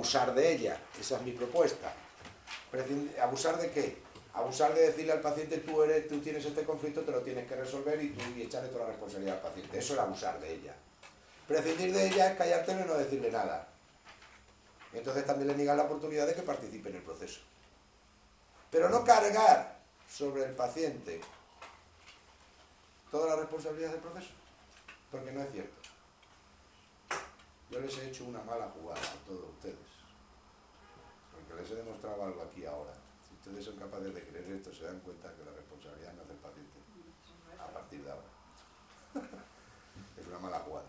abusar de ella. Esa es mi propuesta. ¿Abusar de qué? Abusar de decirle al paciente tú eres, tú tienes este conflicto, te lo tienes que resolver y tú y echarle toda la responsabilidad al paciente. Eso es abusar de ella. Prescindir de ella es callártelo y no decirle nada. Entonces también le niegas la oportunidad de que participe en el proceso. Pero no cargar sobre el paciente toda la responsabilidad del proceso, porque no es cierto. Yo les he hecho una mala jugada a todos ustedes, les he demostrado algo aquí ahora. Si ustedes son capaces de creer esto, se dan cuenta que la responsabilidad no es del paciente, a partir de ahora. es una mala jugada.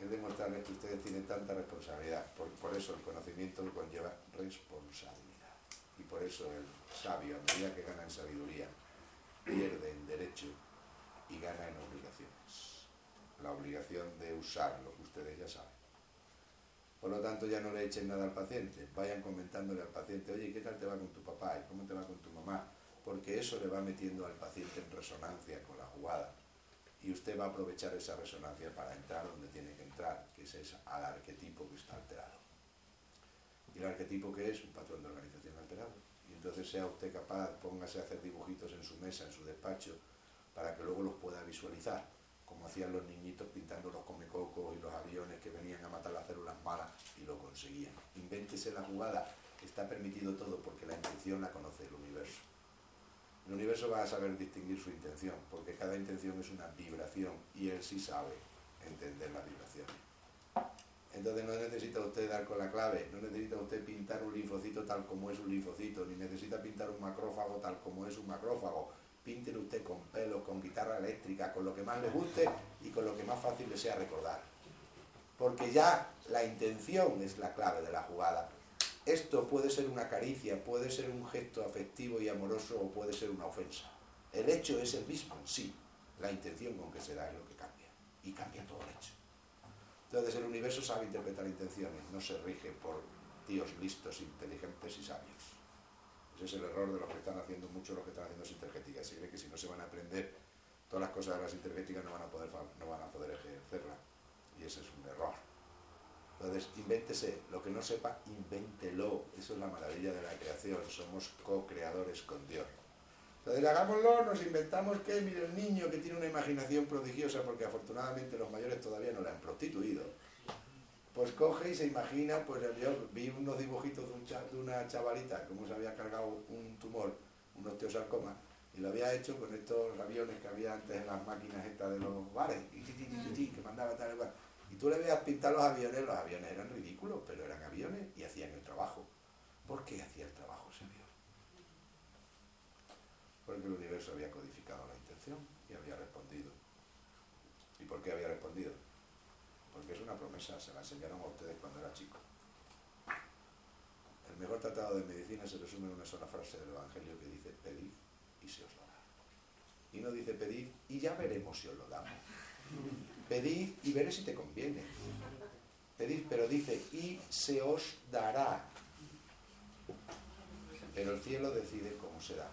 Es demostrarles que ustedes tienen tanta responsabilidad, por, por eso el conocimiento conlleva responsabilidad. Y por eso el sabio, a medida que gana en sabiduría, pierde en derecho y gana en obligaciones. La obligación de usar lo que ustedes ya saben. Por lo tanto, ya no le echen nada al paciente. Vayan comentándole al paciente, oye, ¿qué tal te va con tu papá? ¿Y cómo te va con tu mamá? Porque eso le va metiendo al paciente en resonancia con la jugada. Y usted va a aprovechar esa resonancia para entrar donde tiene que entrar, que es al arquetipo que está alterado. ¿Y el arquetipo que es? Un patrón de organización alterado. Y entonces sea usted capaz, póngase a hacer dibujitos en su mesa, en su despacho, para que luego los pueda visualizar, como hacían los niñitos pintando los comecocos y los aviones que venían a matar las células malas y lo conseguían. Invéntese la jugada, está permitido todo porque la intención la conoce el universo. El universo va a saber distinguir su intención, porque cada intención es una vibración y él sí sabe entender las vibraciones. Entonces no necesita usted dar con la clave, no necesita usted pintar un linfocito tal como es un linfocito, ni necesita pintar un macrófago tal como es un macrófago. Píntelo usted con pelos, con guitarra eléctrica, con lo que más le guste y con lo que más fácil le sea recordar. Porque ya la intención es la clave de la jugada. Esto puede ser una caricia, puede ser un gesto afectivo y amoroso o puede ser una ofensa. El hecho es el mismo sí. La intención con que se da es lo que cambia. Y cambia todo el hecho. Entonces el universo sabe interpretar intenciones, no se rige por tíos listos, inteligentes y sabios. Es el error de los que están haciendo, muchos de los que están haciendo sintergética. Se cree que si no se van a aprender todas las cosas de la sintergética no van a poder, no van a poder ejercerla. Y ese es un error. Entonces, invéntese. Lo que no sepa, invéntelo. Eso es la maravilla de la creación. Somos co-creadores con Dios. Entonces, hagámoslo, nos inventamos que, mire, el niño que tiene una imaginación prodigiosa, porque afortunadamente los mayores todavía no la han prostituido, pues coge y se imagina, pues yo vi unos dibujitos de, una chavalita, cómo se había cargado un tumor, un osteosarcoma, y lo había hecho con estos aviones que había antes en las máquinas estas de los bares, que mandaba tal y cual. Y tú le veías pintar los aviones, los aviones eran ridículos, pero eran aviones y hacían el trabajo. ¿Por qué hacía el trabajo ese avión? Porque el universo había codificado la intención y había respondido. ¿Y por qué había respondido? Una promesa, se la enseñaron a ustedes cuando era chico. El mejor tratado de medicina se resume en una sola frase del Evangelio que dice, pedid y se os dará. Y no dice pedid y ya veremos si os lo damos. Pedid y veré si te conviene. Pedid, pero dice y se os dará. Pero el cielo decide cómo se da.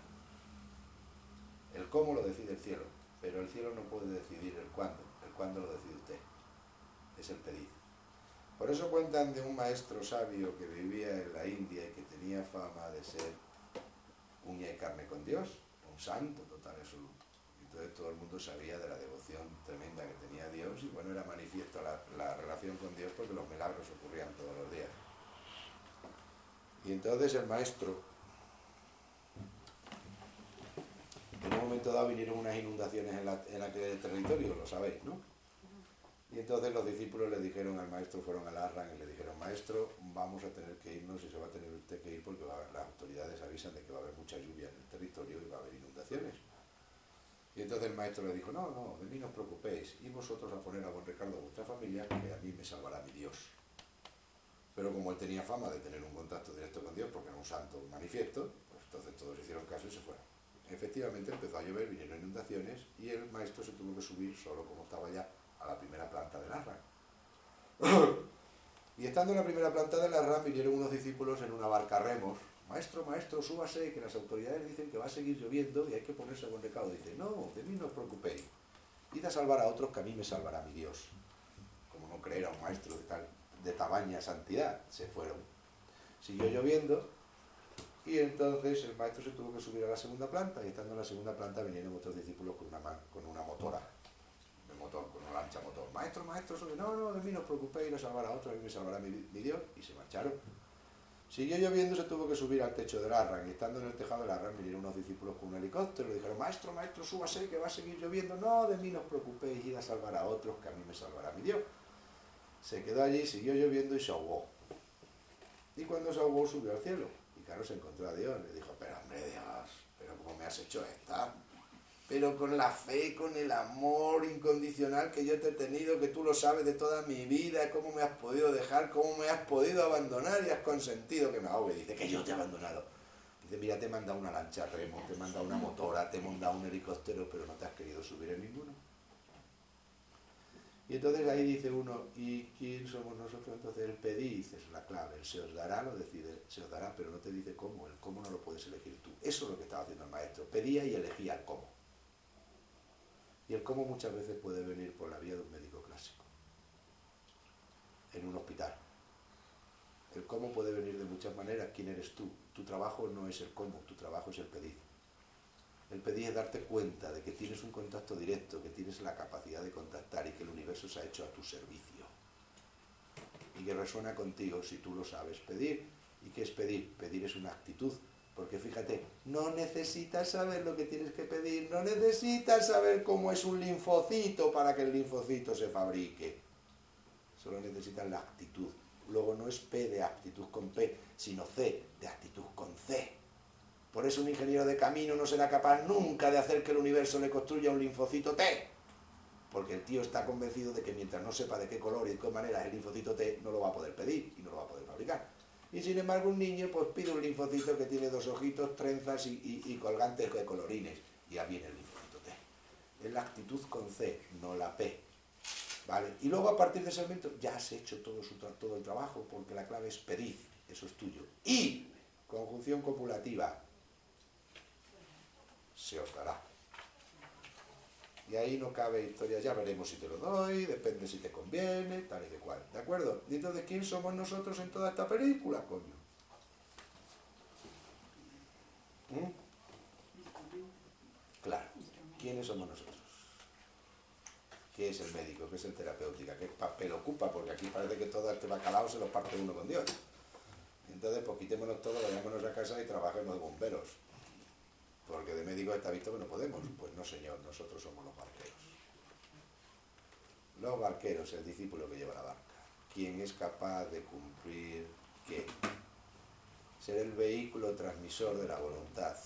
El cómo lo decide el cielo, pero el cielo no puede decidir el cuándo. El cuándo lo decide usted. Es el pedir. Por eso cuentan de un maestro sabio que vivía en la India y que tenía fama de ser uña y carne con Dios, un santo total absoluto. Entonces todo el mundo sabía de la devoción tremenda que tenía Dios y bueno, era manifiesto la, la relación con Dios porque los milagros ocurrían todos los días. Y entonces el maestro, en un momento dado vinieron unas inundaciones en, la, en aquel territorio, lo sabéis, ¿no? Y entonces los discípulos le dijeron al maestro, fueron al Arran y le dijeron, maestro, vamos a tener que irnos y se va a tener usted que ir porque las autoridades avisan de que va a haber mucha lluvia en el territorio y va a haber inundaciones. Y entonces el maestro le dijo, no, no, de mí no os preocupéis, y vosotros a poner a buen recado a vuestra familia, que a mí me salvará mi Dios. Pero como él tenía fama de tener un contacto directo con Dios, porque era un santo manifiesto, pues entonces todos hicieron caso y se fueron. Efectivamente empezó a llover, vinieron inundaciones, y el maestro se tuvo que subir solo como estaba ya a la primera planta del arra. y estando en la primera planta del arra, vinieron unos discípulos en una barca remos, maestro, maestro, súbase, que las autoridades dicen que va a seguir lloviendo y hay que ponerse buen recado. Dice, no, de mí no os preocupéis. Id a salvar a otros que a mí me salvará mi Dios. Como no creer a un maestro de, tal, de tamaña santidad, se fueron. Siguió lloviendo y entonces el maestro se tuvo que subir a la segunda planta y estando en la segunda planta vinieron otros discípulos con una, con una motora, de motor, con lancha motor. Maestro, maestro, no, no, de mí no os preocupéis, ir a salvar a otros, a mí me salvará mi, mi Dios. Y se marcharon. Siguió lloviendo, se tuvo que subir al techo del Arran, y estando en el tejado del Arran vinieron unos discípulos con un helicóptero, le dijeron, maestro, maestro, súbase, que va a seguir lloviendo. No, de mí no os preocupéis, id a salvar a otros, que a mí me salvará mi Dios. Se quedó allí, siguió lloviendo y se ahogó. Y cuando se ahogó subió al cielo. Y claro, se encontró a Dios, le dijo, pero hombre Dios, pero ¿cómo me has hecho esta? Pero con la fe, con el amor incondicional que yo te he tenido, que tú lo sabes de toda mi vida, cómo me has podido dejar, cómo me has podido abandonar y has consentido que me ahogue. Dice que yo te he abandonado. Dice, mira, te he mandado una lancha remo, te he mandado una motora, te he mandado un helicóptero, pero no te has querido subir en ninguno. Y entonces ahí dice uno, ¿y quién somos nosotros? Entonces el pedí, es la clave, el se os dará, lo decide, se os dará, pero no te dice cómo, el cómo no lo puedes elegir tú. Eso es lo que estaba haciendo el maestro, pedía y elegía el cómo. Y el cómo muchas veces puede venir por la vía de un médico clásico, en un hospital. El cómo puede venir de muchas maneras. ¿Quién eres tú? Tu trabajo no es el cómo, tu trabajo es el pedir. El pedir es darte cuenta de que tienes un contacto directo, que tienes la capacidad de contactar y que el universo se ha hecho a tu servicio. Y que resuena contigo si tú lo sabes pedir. ¿Y qué es pedir? Pedir es una actitud, porque fíjate, no necesitas saber lo que tienes que pedir, no necesitas saber cómo es un linfocito para que el linfocito se fabrique. Solo necesitas la actitud. Luego no es P de actitud con P, sino C de actitud con C. Por eso un ingeniero de camino no será capaz nunca de hacer que el universo le construya un linfocito T. Porque el tío está convencido de que mientras no sepa de qué color y de qué manera es el linfocito T, no lo va a poder pedir y no lo va a poder fabricar. Y sin embargo un niño pues pide un linfocito que tiene dos ojitos, trenzas y, colgantes de colorines. Y ya viene el linfocito T. Es la actitud con C, no la P. ¿Vale? Y luego a partir de ese momento ya has hecho todo, su todo el trabajo porque la clave es pedir, eso es tuyo. Y, conjunción copulativa, se os dará. Y ahí no cabe historia, ya veremos si te lo doy, depende si te conviene, tal y de cual. ¿De acuerdo? ¿Y entonces quién somos nosotros en toda esta película, coño? ¿Mm? Claro, ¿quiénes somos nosotros? ¿Qué es el médico? ¿Qué es el terapéutica? ¿Qué papel ocupa? Porque aquí parece que todo este bacalao se lo parte uno con Dios. Entonces, pues quitémonos todo, vayámonos a casa y trabajemos de bomberos porque de médico está visto que no podemos. Pues no, señor, nosotros somos los barqueros. Los barqueros, el discípulo que lleva la barca. ¿Quién es capaz de cumplir qué? Ser el vehículo transmisor de la voluntad,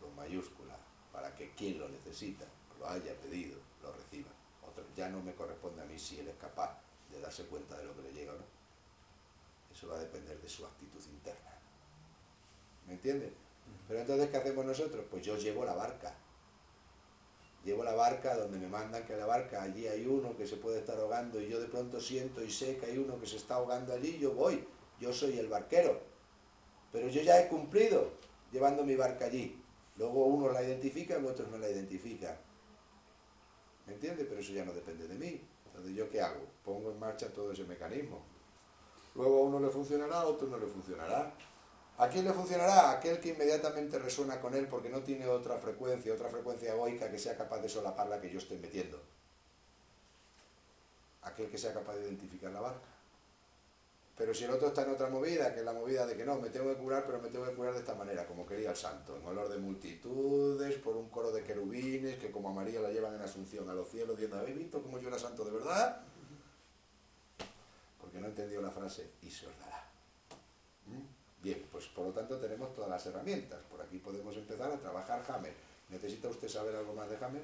con mayúscula, para que quien lo necesita, lo haya pedido, lo reciba. Otro, ya no me corresponde a mí si él es capaz de darse cuenta de lo que le llega o no. Eso va a depender de su actitud interna. ¿Me entiendes? Pero entonces, ¿qué hacemos nosotros? Pues yo llevo la barca. Llevo la barca donde me mandan que la barca, allí hay uno que se puede estar ahogando y yo de pronto siento y sé que hay uno que se está ahogando allí, yo voy, yo soy el barquero. Pero yo ya he cumplido llevando mi barca allí. Luego unos la identifican, otros no la identifican. ¿Me entiendes? Pero eso ya no depende de mí. Entonces, ¿yo qué hago? Pongo en marcha todo ese mecanismo. Luego a uno le funcionará, a otro no le funcionará. ¿A quién le funcionará? Aquel que inmediatamente resuena con él porque no tiene otra frecuencia, otra frecuencia egoica que sea capaz de solapar la que yo estoy metiendo. Aquel que sea capaz de identificar la barca. Pero si el otro está en otra movida, que es la movida de que no, me tengo que curar, pero me tengo que curar de esta manera, como quería el santo, en olor de multitudes, por un coro de querubines, que como a María la llevan en Asunción a los cielos, diciendo, ¿habéis visto cómo yo era santo de verdad? Porque no entendió la frase, y se os dará. ¿Mm? Bien, pues por lo tanto tenemos todas las herramientas. Por aquí podemos empezar a trabajar Hammer. ¿Necesita usted saber algo más de Hammer?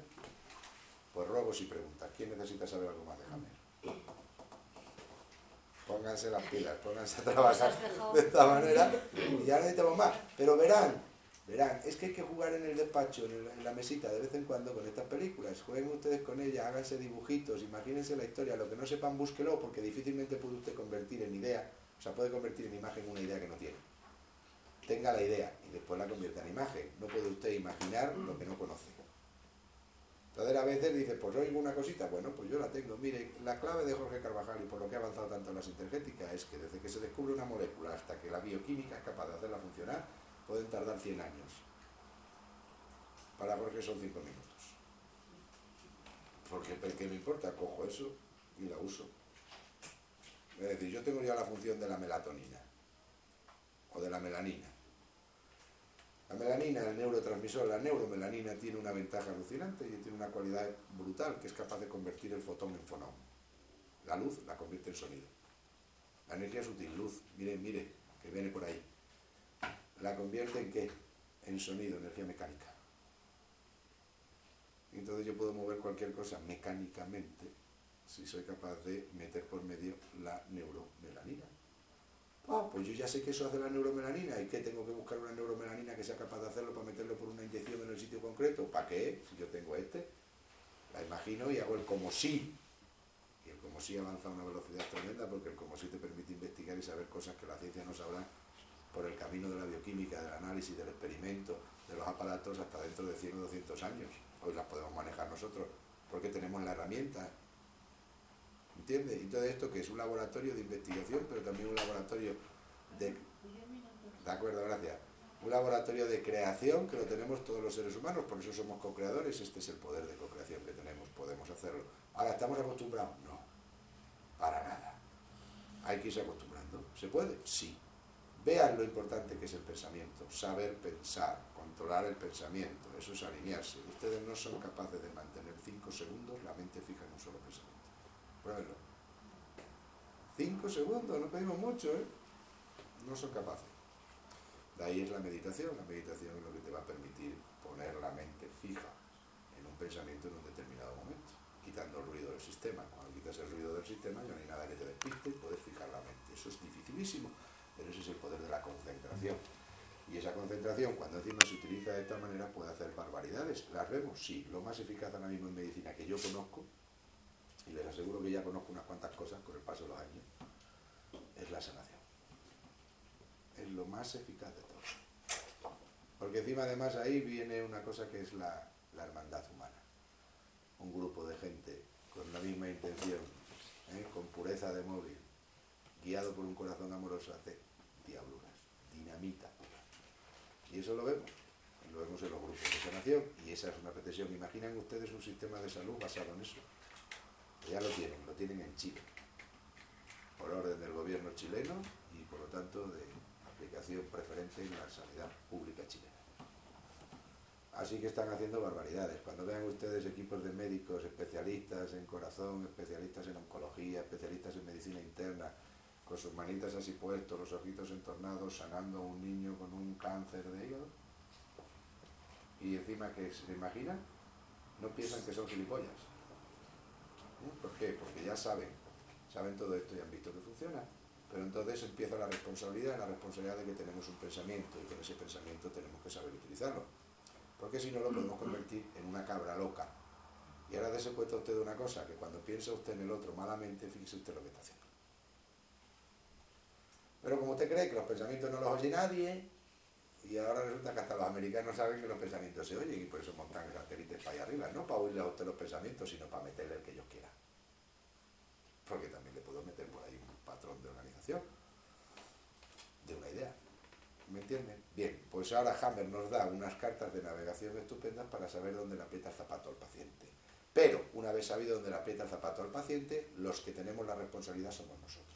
Pues ruego si pregunta, ¿quién necesita saber algo más de Hammer? Pónganse las pilas, pónganse a trabajar de esta manera y ya necesitamos más. Pero verán, verán, es que hay que jugar en el despacho, en, la mesita, de vez en cuando con estas películas. Jueguen ustedes con ellas, háganse dibujitos, imagínense la historia. Lo que no sepan, búsquelo, porque difícilmente puede usted convertir en idea, o sea, puede convertir en imagen una idea que no tiene. Tenga la idea y después la convierta en imagen. No puede usted imaginar lo que no conoce. Entonces a veces dice, pues oigo una cosita, bueno, pues yo la tengo. Mire, la clave de Jorge Carvajal y por lo que ha avanzado tanto en la sintergética es que desde que se descubre una molécula hasta que la bioquímica es capaz de hacerla funcionar, pueden tardar 100 años. Para Jorge son 5 minutos. Porque, ¿qué me importa? Cojo eso y la uso. Es decir, yo tengo ya la función de la melatonina o de la melanina. La melanina, el neurotransmisor, la neuromelanina tiene una ventaja alucinante y tiene una cualidad brutal que es capaz de convertir el fotón en fonón. La luz la convierte en sonido. La energía sutil, luz, mire, mire, que viene por ahí. ¿La convierte en qué? En sonido, energía mecánica. Entonces yo puedo mover cualquier cosa mecánicamente si soy capaz de meter por medio la neuromelanina. Ah, pues yo ya sé que eso hace la neuromelanina y que tengo que buscar una neuromelanina que sea capaz de hacerlo para meterlo por una inyección en el sitio concreto. ¿Para qué? Si yo tengo este, la imagino y hago el como si. Y el como si avanza a una velocidad tremenda porque el como si te permite investigar y saber cosas que la ciencia no sabrá por el camino de la bioquímica, del análisis, del experimento, de los aparatos hasta dentro de 100 o 200 años. Hoy las podemos manejar nosotros porque tenemos la herramienta ¿Entiendes? Y todo esto que es un laboratorio de investigación, pero también un laboratorio de... De acuerdo, gracias. Un laboratorio de creación que lo tenemos todos los seres humanos, por eso somos co-creadores, este es el poder de co-creación que tenemos, podemos hacerlo. Ahora, ¿estamos acostumbrados? No, para nada. Hay que irse acostumbrando. ¿Se puede? Sí. Vean lo importante que es el pensamiento, saber pensar, controlar el pensamiento, eso es alinearse. Ustedes no son capaces de mantener cinco segundos la mente fija en un solo pensamiento. Pruébenlo. Cinco segundos, no pedimos mucho, ¿eh? No son capaces. De ahí es la meditación. La meditación es lo que te va a permitir poner la mente fija en un pensamiento en un determinado momento, quitando el ruido del sistema. Cuando quitas el ruido del sistema ya no hay nada que te despiste, puedes fijar la mente. Eso es dificilísimo, pero ese es el poder de la concentración. Y esa concentración, cuando encima se utiliza de esta manera, puede hacer barbaridades. ¿Las vemos? Sí. Lo más eficaz ahora mismo en medicina que yo conozco y les aseguro que ya conozco unas cuantas cosas con el paso de los años, es la sanación. Es lo más eficaz de todo. Porque encima además ahí viene una cosa que es la, hermandad humana. Un grupo de gente con la misma intención, ¿eh? con pureza de móvil, guiado por un corazón amoroso, hace diabluras, dinamita. Y eso lo vemos, lo vemos en los grupos de sanación, y esa es una pretensión. Imaginan ustedes un sistema de salud basado en eso ya lo tienen, lo tienen en Chile, por orden del gobierno chileno y por lo tanto de aplicación preferente en la sanidad pública chilena. Así que están haciendo barbaridades. Cuando vean ustedes equipos de médicos especialistas en corazón, especialistas en oncología, especialistas en medicina interna, con sus manitas así puestos, los ojitos entornados, sanando a un niño con un cáncer de hígado, y encima que se imaginan, no piensan que son gilipollas. ¿Por qué? Porque ya saben, saben todo esto y han visto que funciona. Pero entonces empieza la responsabilidad, la responsabilidad de que tenemos un pensamiento y con ese pensamiento tenemos que saber utilizarlo. Porque si no lo podemos convertir en una cabra loca. Y ahora dése cuenta usted de una cosa, que cuando piensa usted en el otro malamente, fíjese usted lo que está haciendo. Pero como usted cree que los pensamientos no los oye nadie, y ahora resulta que hasta los americanos saben que los pensamientos se oyen y por eso montan satélites para allá arriba, no para oírle a usted los pensamientos, sino para meterle el que quieran porque también le puedo meter por ahí un patrón de organización, de una idea. ¿Me entienden? Bien, pues ahora Hammer nos da unas cartas de navegación estupendas para saber dónde le aprieta el zapato al paciente. Pero, una vez sabido dónde le aprieta el zapato al paciente, los que tenemos la responsabilidad somos nosotros.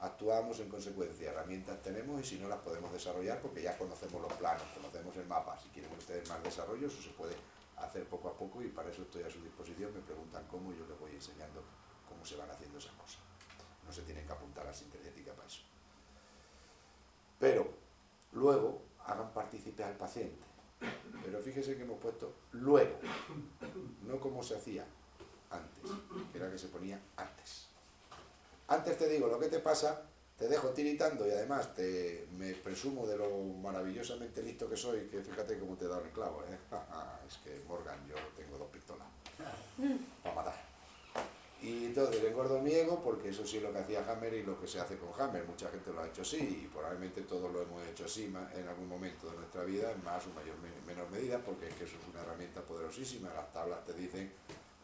Actuamos en consecuencia, herramientas tenemos y si no las podemos desarrollar porque ya conocemos los planos, conocemos el mapa. Si quieren ustedes más desarrollo, eso se puede hacer poco a poco y para eso estoy a su disposición. Me preguntan cómo y yo les voy enseñando se van haciendo esas cosas. No se tienen que apuntar a la sintética para eso. Pero luego hagan partícipe al paciente. Pero fíjese que hemos puesto luego, no como se hacía antes, que era que se ponía antes. Antes te digo lo que te pasa, te dejo tiritando y además te, me presumo de lo maravillosamente listo que soy, que fíjate cómo te he dado el clavo, ¿eh? es que Morgan, yo tengo dos pistolas para matar. Y entonces le engordo mi ego porque eso sí es lo que hacía Hammer y lo que se hace con Hammer. Mucha gente lo ha hecho así y probablemente todos lo hemos hecho así en algún momento de nuestra vida, en más o mayor, menor medida, porque es que eso es una herramienta poderosísima. Las tablas te dicen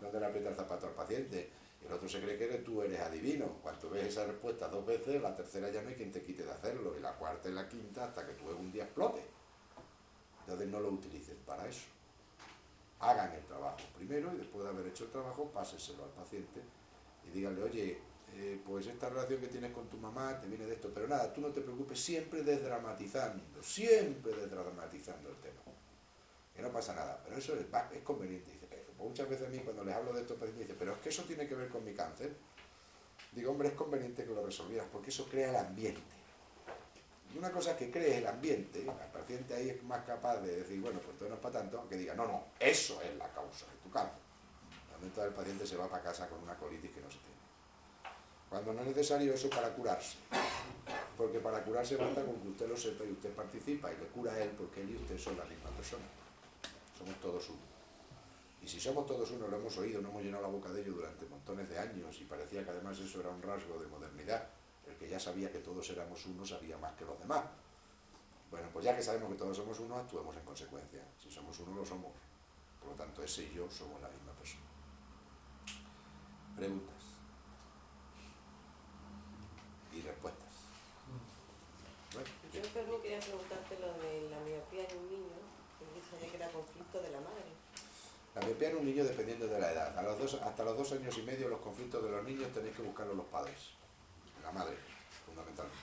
dónde le aprieta el zapato al paciente. El otro se cree que eres tú eres adivino. Cuando ves esa respuesta dos veces, la tercera ya no quien te quite de hacerlo. Y la cuarta y la quinta hasta que tú un día explote. Entonces no lo utilicen para eso hagan el trabajo primero y después de haber hecho el trabajo, páseselo al paciente y díganle, oye, eh, pues esta relación que tienes con tu mamá te viene de esto, pero nada, tú no te preocupes, siempre desdramatizando, siempre desdramatizando el tema. Que no pasa nada, pero eso es, es conveniente. Dice, muchas veces a mí cuando les hablo de esto, me dice, pero es que eso tiene que ver con mi cáncer. Digo, hombre, es conveniente que lo resolvieras, porque eso crea el ambiente. Una cosa que cree el ambiente, el paciente ahí es más capaz de decir, bueno, pues todo no es para tanto, que diga, no, no, eso es la causa de tu cáncer. momento el paciente se va para casa con una colitis que no se tiene. Cuando no es necesario eso para curarse. Porque para curarse basta con que usted lo sepa y usted participa y le cura a él porque él y usted son la misma persona. Somos todos uno. Y si somos todos uno, lo hemos oído, no hemos llenado la boca de ello durante montones de años y parecía que además eso era un rasgo de modernidad el que ya sabía que todos éramos uno sabía más que los demás. Bueno, pues ya que sabemos que todos somos uno, actuemos en consecuencia. Si somos uno, lo somos. Por lo tanto, ese y yo somos la misma persona. Preguntas. Y respuestas. Bueno. Yo, Fermín, quería preguntarte lo de la miopía en un niño, que dice que era conflicto de la madre. La miopía en un niño dependiendo de la edad. A los dos, hasta los dos años y medio los conflictos de los niños tenéis que buscarlos los padres madre, fundamentalmente.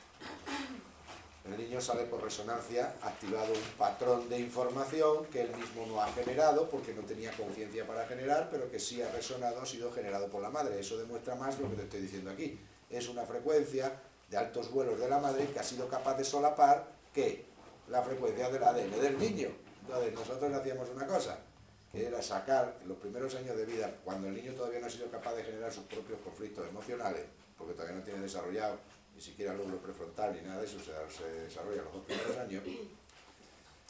El niño sale por resonancia activado un patrón de información que él mismo no ha generado porque no tenía conciencia para generar, pero que sí ha resonado, ha sido generado por la madre. Eso demuestra más lo que te estoy diciendo aquí. Es una frecuencia de altos vuelos de la madre que ha sido capaz de solapar que la frecuencia del ADN del niño. Entonces nosotros hacíamos una cosa, que era sacar los primeros años de vida, cuando el niño todavía no ha sido capaz de generar sus propios conflictos emocionales, porque todavía no tiene desarrollado ni siquiera el lóbulo prefrontal ni nada de eso, se, se desarrolla los dos primeros años.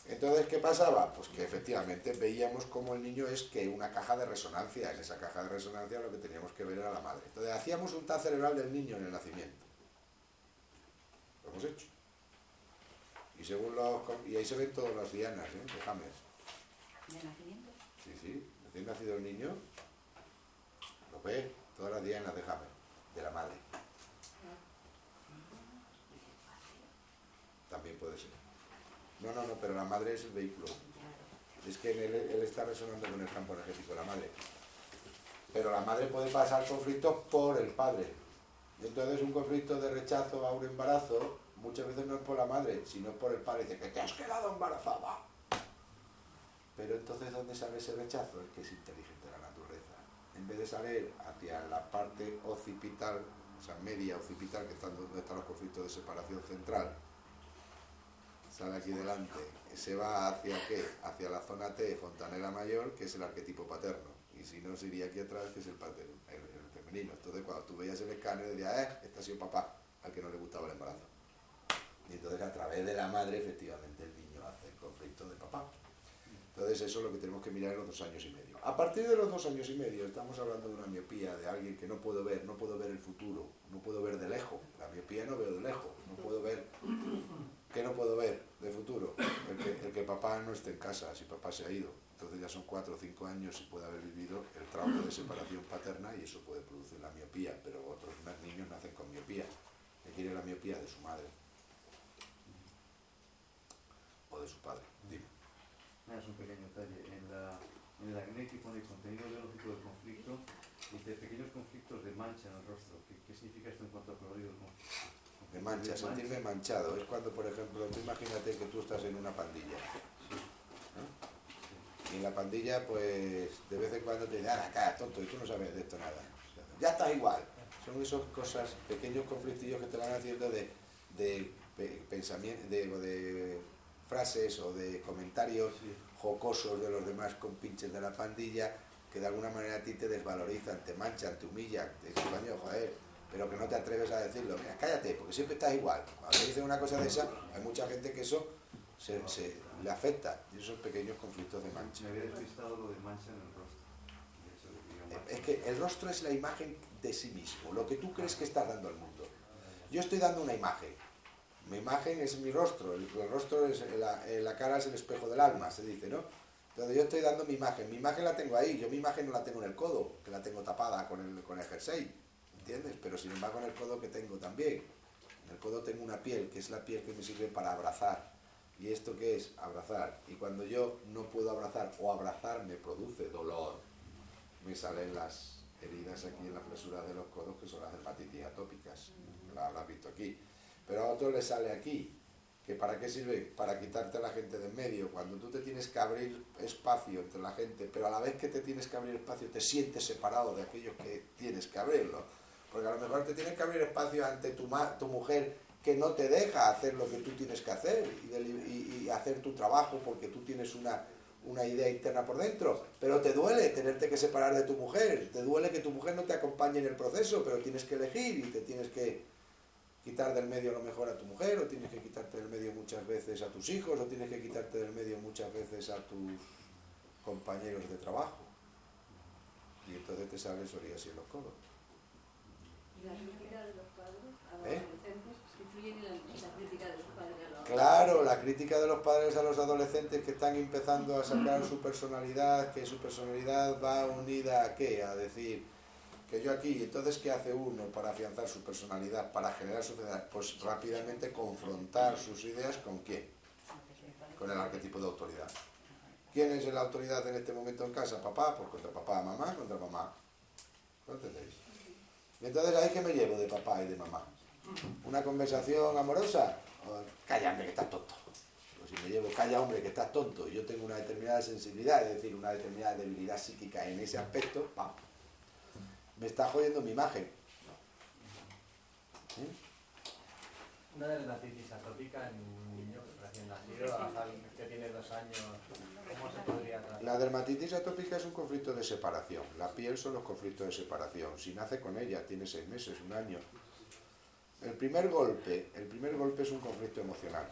Entonces, ¿qué pasaba? Pues que efectivamente veíamos como el niño es que una caja de resonancia, en esa caja de resonancia lo que teníamos que ver era la madre. Entonces hacíamos un TAC cerebral del niño en el nacimiento. Lo hemos hecho. Y según los y ahí se ven todas las dianas, ¿eh? de Hammer. ¿De nacimiento? Sí, sí. Recién nacido el niño, lo ve, todas las dianas de Hammer de la madre. También puede ser. No, no, no, pero la madre es el vehículo. Es que él, está resonando con el campo energético de la madre. Pero la madre puede pasar conflictos por el padre. Entonces un conflicto de rechazo a un embarazo muchas veces no es por la madre, sino por el padre. Dice que te has quedado embarazada. Pero entonces, ¿dónde sale ese rechazo? Es que es inteligente en vez de salir hacia la parte occipital, o sea, media occipital, que está donde están los conflictos de separación central, sale aquí delante, se va hacia qué? Hacia la zona T, fontanela mayor, que es el arquetipo paterno. Y si no, se iría aquí atrás, que es el, paterno, el, femenino. Entonces, cuando tú veías el escáner, decías, eh, este ha sido papá, al que no le gustaba el embarazo. Y entonces, a través de la madre, efectivamente, el niño hace el conflicto de papá. Entonces, eso es lo que tenemos que mirar en los dos años y medio. A partir de los dos años y medio estamos hablando de una miopía, de alguien que no puedo ver, no puedo ver el futuro, no puedo ver de lejos. La miopía no veo de lejos, no puedo ver. ¿Qué no puedo ver de futuro? El que, papá no esté en casa, si papá se ha ido. Entonces ya son cuatro o cinco años y puede haber vivido el trauma de separación paterna y eso puede producir la miopía, pero otros niños nacen con miopía. ¿Qué quiere la miopía de su madre? O de su padre. Es un pequeño detalle. En la en el acné que pone contenido biológico del conflicto, dice pequeños conflictos de mancha en el rostro. ¿Qué, significa esto en cuanto a colorido del conflicto? De mancha, sentirme manchado. Es cuando, por ejemplo, tú imagínate que tú estás en una pandilla. Y en la pandilla, pues, de vez en cuando te ah, acá, tonto, y tú no sabes de esto nada. ya estás igual. Son esas cosas, pequeños conflictillos que te van haciendo de, de pensamiento, de, de, frases o de comentarios jocosos de los demás compinches de la pandilla que de alguna manera a ti te desvalorizan, te manchan, te humillan, te dicen, coño, joder, pero que no te atreves a decirlo. Mira, cállate, porque siempre estás igual. Cuando te dicen una cosa de esa, hay mucha gente que eso se, se- le afecta, y esos pequeños conflictos de mancha. Me había despistado lo de mancha en el rostro. Es que el rostro es la imagen de sí mismo, lo que tú crees que estás dando al mundo. Yo estoy dando una imagen. Mi imagen es mi rostro, el, rostro es la, eh, la cara es el espejo del alma, se dice, ¿no? Entonces yo estoy dando mi imagen, mi imagen la tengo ahí, yo mi imagen no la tengo en el codo, que la tengo tapada con el, con el jersey, ¿entiendes? Pero sin embargo en el codo que tengo también. En el codo tengo una piel, que es la piel que me sirve para abrazar. ¿Y esto qué es? Abrazar. Y cuando yo no puedo abrazar o abrazar me produce dolor, me salen las heridas aquí en la fresura de los codos, que son las dermatitis atópicas. Las habrás visto aquí. Pero a otros les sale aquí. ¿Que ¿Para qué sirve? Para quitarte a la gente de en medio. Cuando tú te tienes que abrir espacio entre la gente, pero a la vez que te tienes que abrir espacio, te sientes separado de aquellos que tienes que abrirlo. Porque a lo mejor te tienes que abrir espacio ante tu, ma- tu mujer que no te deja hacer lo que tú tienes que hacer y- y hacer tu trabajo porque tú tienes una, una idea interna por dentro, pero te duele tenerte que separar de tu mujer, te duele que tu mujer no te acompañe en el proceso, pero tienes que elegir y te tienes que quitar del medio a lo mejor a tu mujer, o tienes que quitarte del medio muchas veces a tus hijos, o tienes que quitarte del medio muchas veces a tus compañeros de trabajo. Y entonces te sale psoriasis en los codos. Y la crítica de los padres a ¿Eh? adolescentes influyen en la, en la crítica de los padres a los Claro, la crítica de los padres a los adolescentes que están empezando a sacar su personalidad, que su personalidad va unida a qué? A decir que yo aquí, entonces ¿qué hace uno para afianzar su personalidad, para generar personalidad? Pues rápidamente confrontar sus ideas con quién? Con el arquetipo de autoridad. ¿Quién es la autoridad en este momento en casa? Papá, pues contra papá, mamá, contra mamá. ¿No entendéis? Entonces ahí que me llevo de papá y de mamá. Una conversación amorosa, calla hombre que estás tonto. O si me llevo, calla hombre que estás tonto, y yo tengo una determinada sensibilidad, es decir, una determinada debilidad psíquica en ese aspecto, ¡pam! Me está jodiendo mi imagen. ¿Sí? Una dermatitis atópica en un niño recién nacido, hasta que tiene dos años, ¿cómo se podría tratar? La dermatitis atópica es un conflicto de separación. La piel son los conflictos de separación. Si nace con ella, tiene seis meses, un año. El primer golpe, el primer golpe es un conflicto emocional.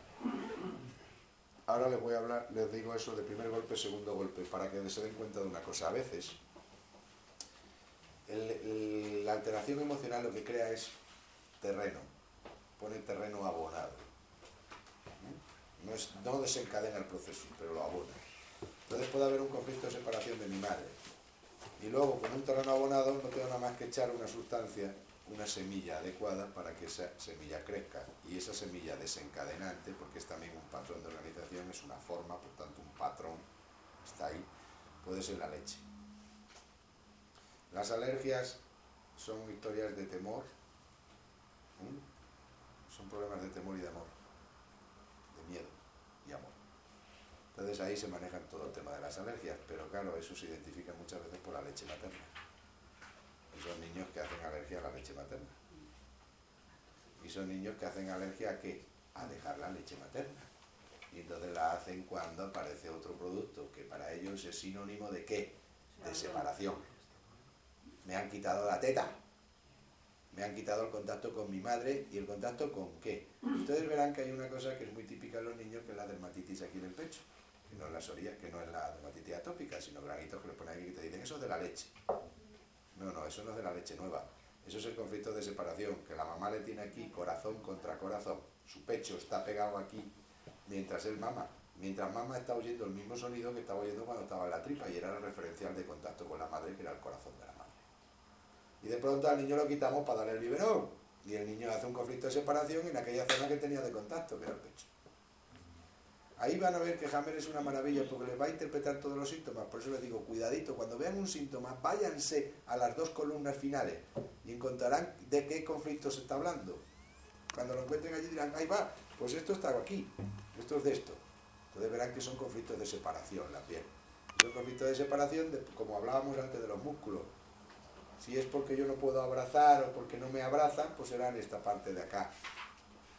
Ahora les voy a hablar, les digo eso de primer golpe, segundo golpe, para que se den cuenta de una cosa. A veces, la alteración emocional lo que crea es terreno, pone terreno abonado. ¿Mm? No, no desencadena el proceso, pero lo abona. Entonces puede haber un conflicto de separación de mi madre. Y luego, con un terreno abonado, no tengo nada más que echar una sustancia, una semilla adecuada para que esa semilla crezca. Y esa semilla desencadenante, porque es también un patrón de organización, es una forma, por tanto un patrón, está ahí, puede ser la leche. Las alergias son historias de temor, son problemas de temor y de amor, de miedo y amor. Entonces ahí se manejan todo el tema de las alergias, pero claro, eso se identifica muchas veces por la leche materna. Y son niños que hacen alergia a la leche materna. Y son niños que hacen alergia a qué? A dejar la leche materna. Y entonces la hacen cuando aparece otro producto que para ellos es sinónimo de qué? De separación. Me han quitado la teta. Me han quitado el contacto con mi madre y el contacto con qué. Ustedes verán que hay una cosa que es muy típica en los niños, que es la dermatitis aquí en el pecho. Que no es la psoria, que no es la dermatitis atópica, sino granitos que le ponen aquí que te dicen, eso es de la leche. No, no, eso no es de la leche nueva. Eso es el conflicto de separación, que la mamá le tiene aquí corazón contra corazón. Su pecho está pegado aquí mientras él mama. Mientras mama está oyendo el mismo sonido que estaba oyendo cuando estaba en la tripa y era el referencial de contacto con la madre, que era el corazón de la. Y de pronto al niño lo quitamos para darle el biberón. Y el niño hace un conflicto de separación en aquella zona que tenía de contacto, que era el pecho. Ahí van a ver que Hammer es una maravilla porque les va a interpretar todos los síntomas. Por eso les digo, cuidadito, cuando vean un síntoma, váyanse a las dos columnas finales y encontrarán de qué conflicto se está hablando. Cuando lo encuentren allí dirán, ahí va, pues esto está aquí, esto es de esto. Entonces verán que son conflictos de separación la piel. Son conflictos de separación, de- como hablábamos antes de los músculos. Si es porque yo no puedo abrazar o porque no me abrazan, pues será en esta parte de acá.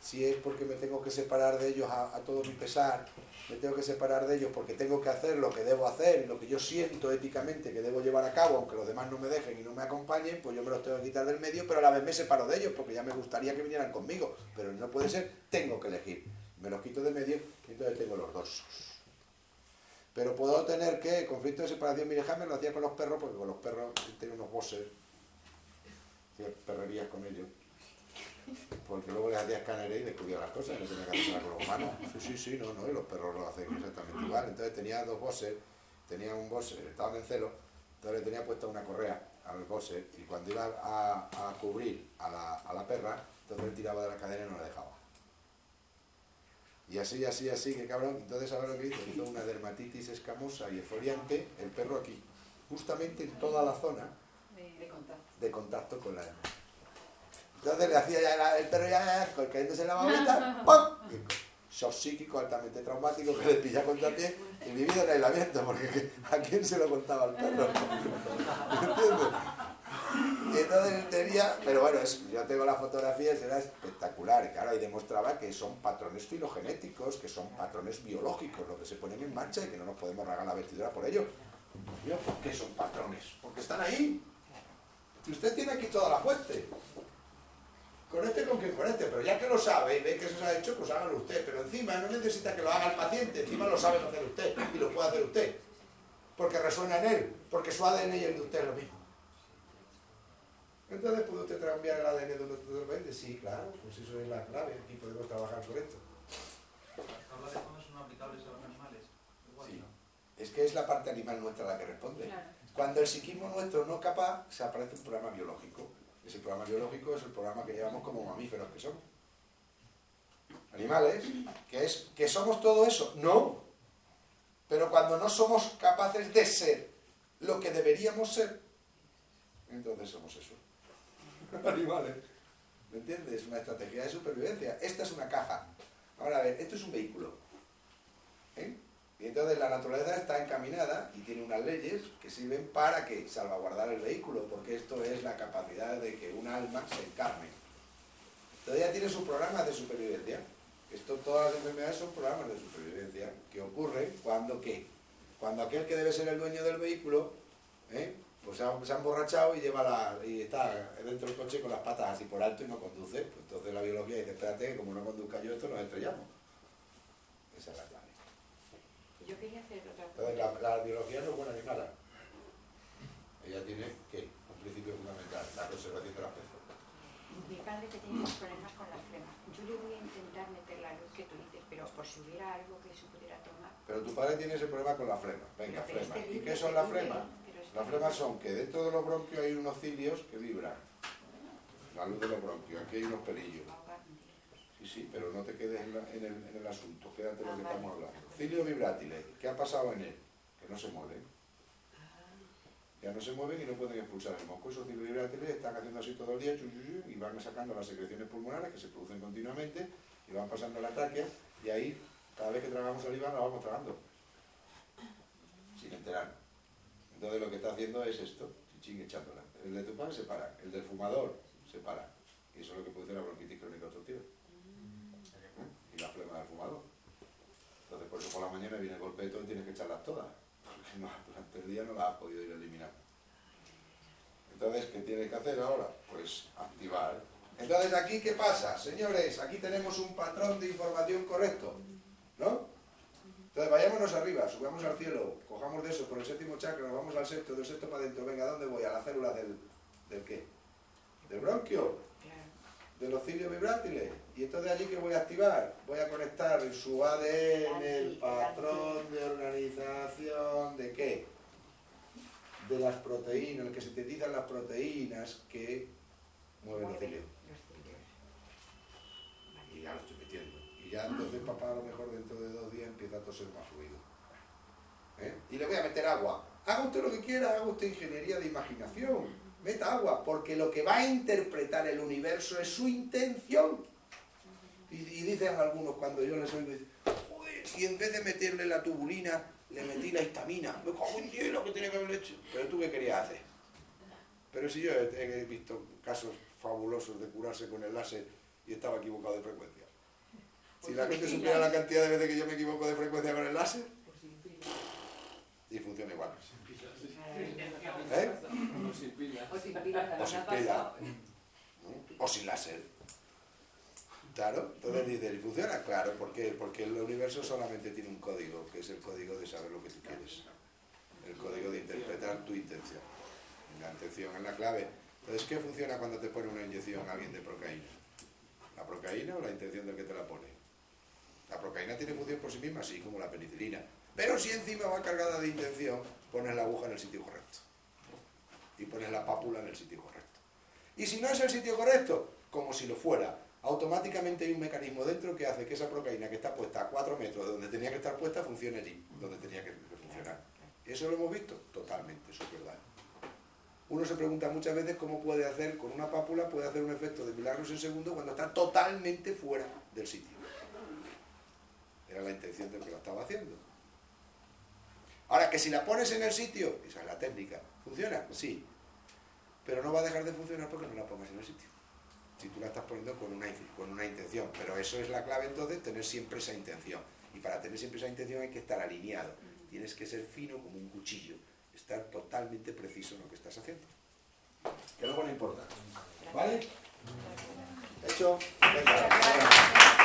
si es porque me tengo que separar de ellos a, todo mi pesar, me tengo que separar de ellos porque tengo que hacer lo que debo hacer y lo que yo siento éticamente que debo llevar a cabo, aunque los demás no me dejen y no me acompañen, pues yo me los tengo que quitar del medio, pero a la vez me separo de ellos porque ya me gustaría que vinieran conmigo, pero no puede ser, tengo que elegir. Me los quito de medio y entonces tengo los dos. Pero puedo tener que, conflicto de separación, mire, Jaime lo hacía con los perros, porque con los perros tenía unos bosses, perrerías con ellos. Porque luego les hacía escáneres y descubría las cosas, no tenía que hacerlas con los humanos. Sí, sí, sí, no, no, y los perros lo hacen exactamente igual. Entonces tenía dos bosses, tenía un bosser, estaban en celo, entonces le tenía puesta una correa al bosser, y cuando iba a, a cubrir a la, a la perra, entonces él tiraba de la cadena y no la dejaba. Y así, así, así, que cabrón. Entonces, ahora lo que hizo? Hizo una dermatitis escamosa y esfoliante, el perro aquí, justamente en toda la zona De contacto. de contacto con la hembra. Entonces le hacía ya la- el perro ya, cayéndose en la babita, ¡pum! Shock psíquico altamente traumático que le pilla contra el pie y vivido en aislamiento, porque ¿a quién se lo contaba al perro? ¿Entiendes? Pero bueno, es- yo tengo la fotografía, era espectacular, claro, y demostraba que son patrones filogenéticos, que son patrones biológicos, lo que se ponen en marcha y que no nos podemos ragar la vestidura por ello. Yo, ¿Por qué son patrones? Porque están ahí. Y usted tiene aquí toda la fuente. Conecte con quien conecte, pero ya que lo sabe y ve que eso se ha hecho, pues hágalo usted. Pero encima no necesita que lo haga el paciente, encima lo sabe hacer usted y lo puede hacer usted. Porque resuena en él, porque su ADN y el de usted es lo mismo. Entonces, ¿puede usted cambiar el ADN de un otro paciente? Sí, claro, pues eso es la clave. Aquí podemos trabajar con esto. Habla de cómo son aplicables a los animales. Igual, Sí. ¿no? Es que es la parte animal nuestra la que responde. Claro. Cuando el psiquismo nuestro no capaz, se aparece un programa biológico. Ese programa biológico es el programa que llevamos como mamíferos que somos. Animales, que es que somos todo eso. No. Pero cuando no somos capaces de ser lo que deberíamos ser, entonces somos eso. Animales. ¿Me entiendes? Es una estrategia de supervivencia. Esta es una caja. Ahora a ver, esto es un vehículo. ¿Eh? Y entonces la naturaleza está encaminada y tiene unas leyes que sirven para que salvaguardar el vehículo, porque esto es la capacidad de que un alma se encarne. Ya tiene sus programas de supervivencia. Esto, todas las enfermedades son programas de supervivencia que ocurren cuando qué? Cuando aquel que debe ser el dueño del vehículo, ¿eh? Pues se ha, se ha emborrachado y lleva la, y está dentro del coche con las patas así por alto y no conduce. Pues entonces la biología dice, espérate, que como no conduzca yo esto, nos estrellamos. Esa es la clave. Yo quería hacer otra Entonces, la, la biología no es buena ni mala. Ella tiene, ¿qué? Un principio fundamental, la conservación de las personas. Mi padre que tiene unos problemas con la flema. Yo le voy a intentar meter la luz que tú dices, pero por si hubiera algo que se pudiera tomar. Pero tu padre tiene ese problema con la flema. Venga, flema. este ¿Y qué son las flemas? Las flemas son que dentro de los bronquios hay unos cilios que vibran. La luz de los bronquios. Aquí hay unos pelillos. Sí, sí, pero no te quedes en, la- en el, en el asunto. Quédate en lo que Ah, estamos hablando. Cilio vibrátiles. ¿Qué ha pasado en él? Que no se mueven. Ya no se mueven y no pueden expulsar el moco. Esos cilios vibrátiles están haciendo así todo el día y van sacando las secreciones pulmonares que se producen continuamente y van pasando la tráquea y ahí, cada vez que tragamos saliva, la vamos tragando. Sin enterar. Entonces lo que está haciendo es esto, chichín echándola. El de tu padre se para, el del fumador se para. Y eso es lo que produce la bronquitis crónica obstructiva. ¿Eh? Y la flema del fumador. Entonces por eso por la mañana viene el golpeto y tienes que echarlas todas. Porque no, durante el día no las has podido ir eliminando. Entonces, ¿qué tienes que hacer ahora? Pues activar. Entonces, ¿aquí qué pasa? Señores, aquí tenemos un patrón de información correcto. ¿No? Entonces, vayámonos arriba, subamos al cielo, cojamos de eso por el séptimo chakra, nos vamos al sexto, del sexto para adentro. Venga, ¿a dónde voy? A la célula del, ¿del qué? Del bronquio, de los cilios vibrátiles. Y entonces allí que voy a activar, voy a conectar en su ADN, el patrón de organización de qué? De las proteínas, el que sintetizan las proteínas que mueven los cilios. Los cilios. Y ya lo estoy ya entonces papá a lo mejor dentro de dos días empieza a toser más fluido. ¿Eh? Y le voy a meter agua. Haga usted lo que quiera, haga usted ingeniería de imaginación. Meta agua, porque lo que va a interpretar el universo es su intención. Y, dicen algunos cuando yo les oigo, joder, y en vez de meterle la tubulina, le metí la histamina. Me cago en que tiene que haberle hecho. Pero tú qué querías hacer. Pero si yo he, he visto casos fabulosos de curarse con el láser y estaba equivocado de frecuencia. Si la gente supiera la cantidad de veces que yo me equivoco de frecuencia con el láser, y funciona igual. ¿Eh? O sin pilas. O sin pilas, O la sin pila. pasado. O sin láser. Claro, entonces dice, ¿y funciona? Claro, ¿por qué? Porque el universo solamente tiene un código, que es el código de saber lo que tú quieres. El código de interpretar tu intención. La intención es la clave. Entonces, ¿qué funciona cuando te pone una inyección a alguien de procaína? ¿La procaína o la intención del que te la pone? La procaína tiene función por sí misma, así como la penicilina. Pero si encima va cargada de intención, pones la aguja en el sitio correcto. Y pones la pápula en el sitio correcto. Y si no es el sitio correcto, como si lo fuera, automáticamente hay un mecanismo dentro que hace que esa procaína que está puesta a 4 metros de donde tenía que estar puesta funcione allí, donde tenía que funcionar. ¿Eso lo hemos visto? Totalmente, eso es verdad. Uno se pregunta muchas veces cómo puede hacer, con una pápula, puede hacer un efecto de milagros en segundo cuando está totalmente fuera del sitio. Era la intención del que lo estaba haciendo. Ahora, que si la pones en el sitio, esa es la técnica, ¿funciona? Sí. Pero no va a dejar de funcionar porque no la pongas en el sitio. Si tú la estás poniendo con una, con una intención. Pero eso es la clave entonces, tener siempre esa intención. Y para tener siempre esa intención hay que estar alineado. Tienes que ser fino como un cuchillo. Estar totalmente preciso en lo que estás haciendo. Que luego no importa. ¿Vale? Hecho. Venga.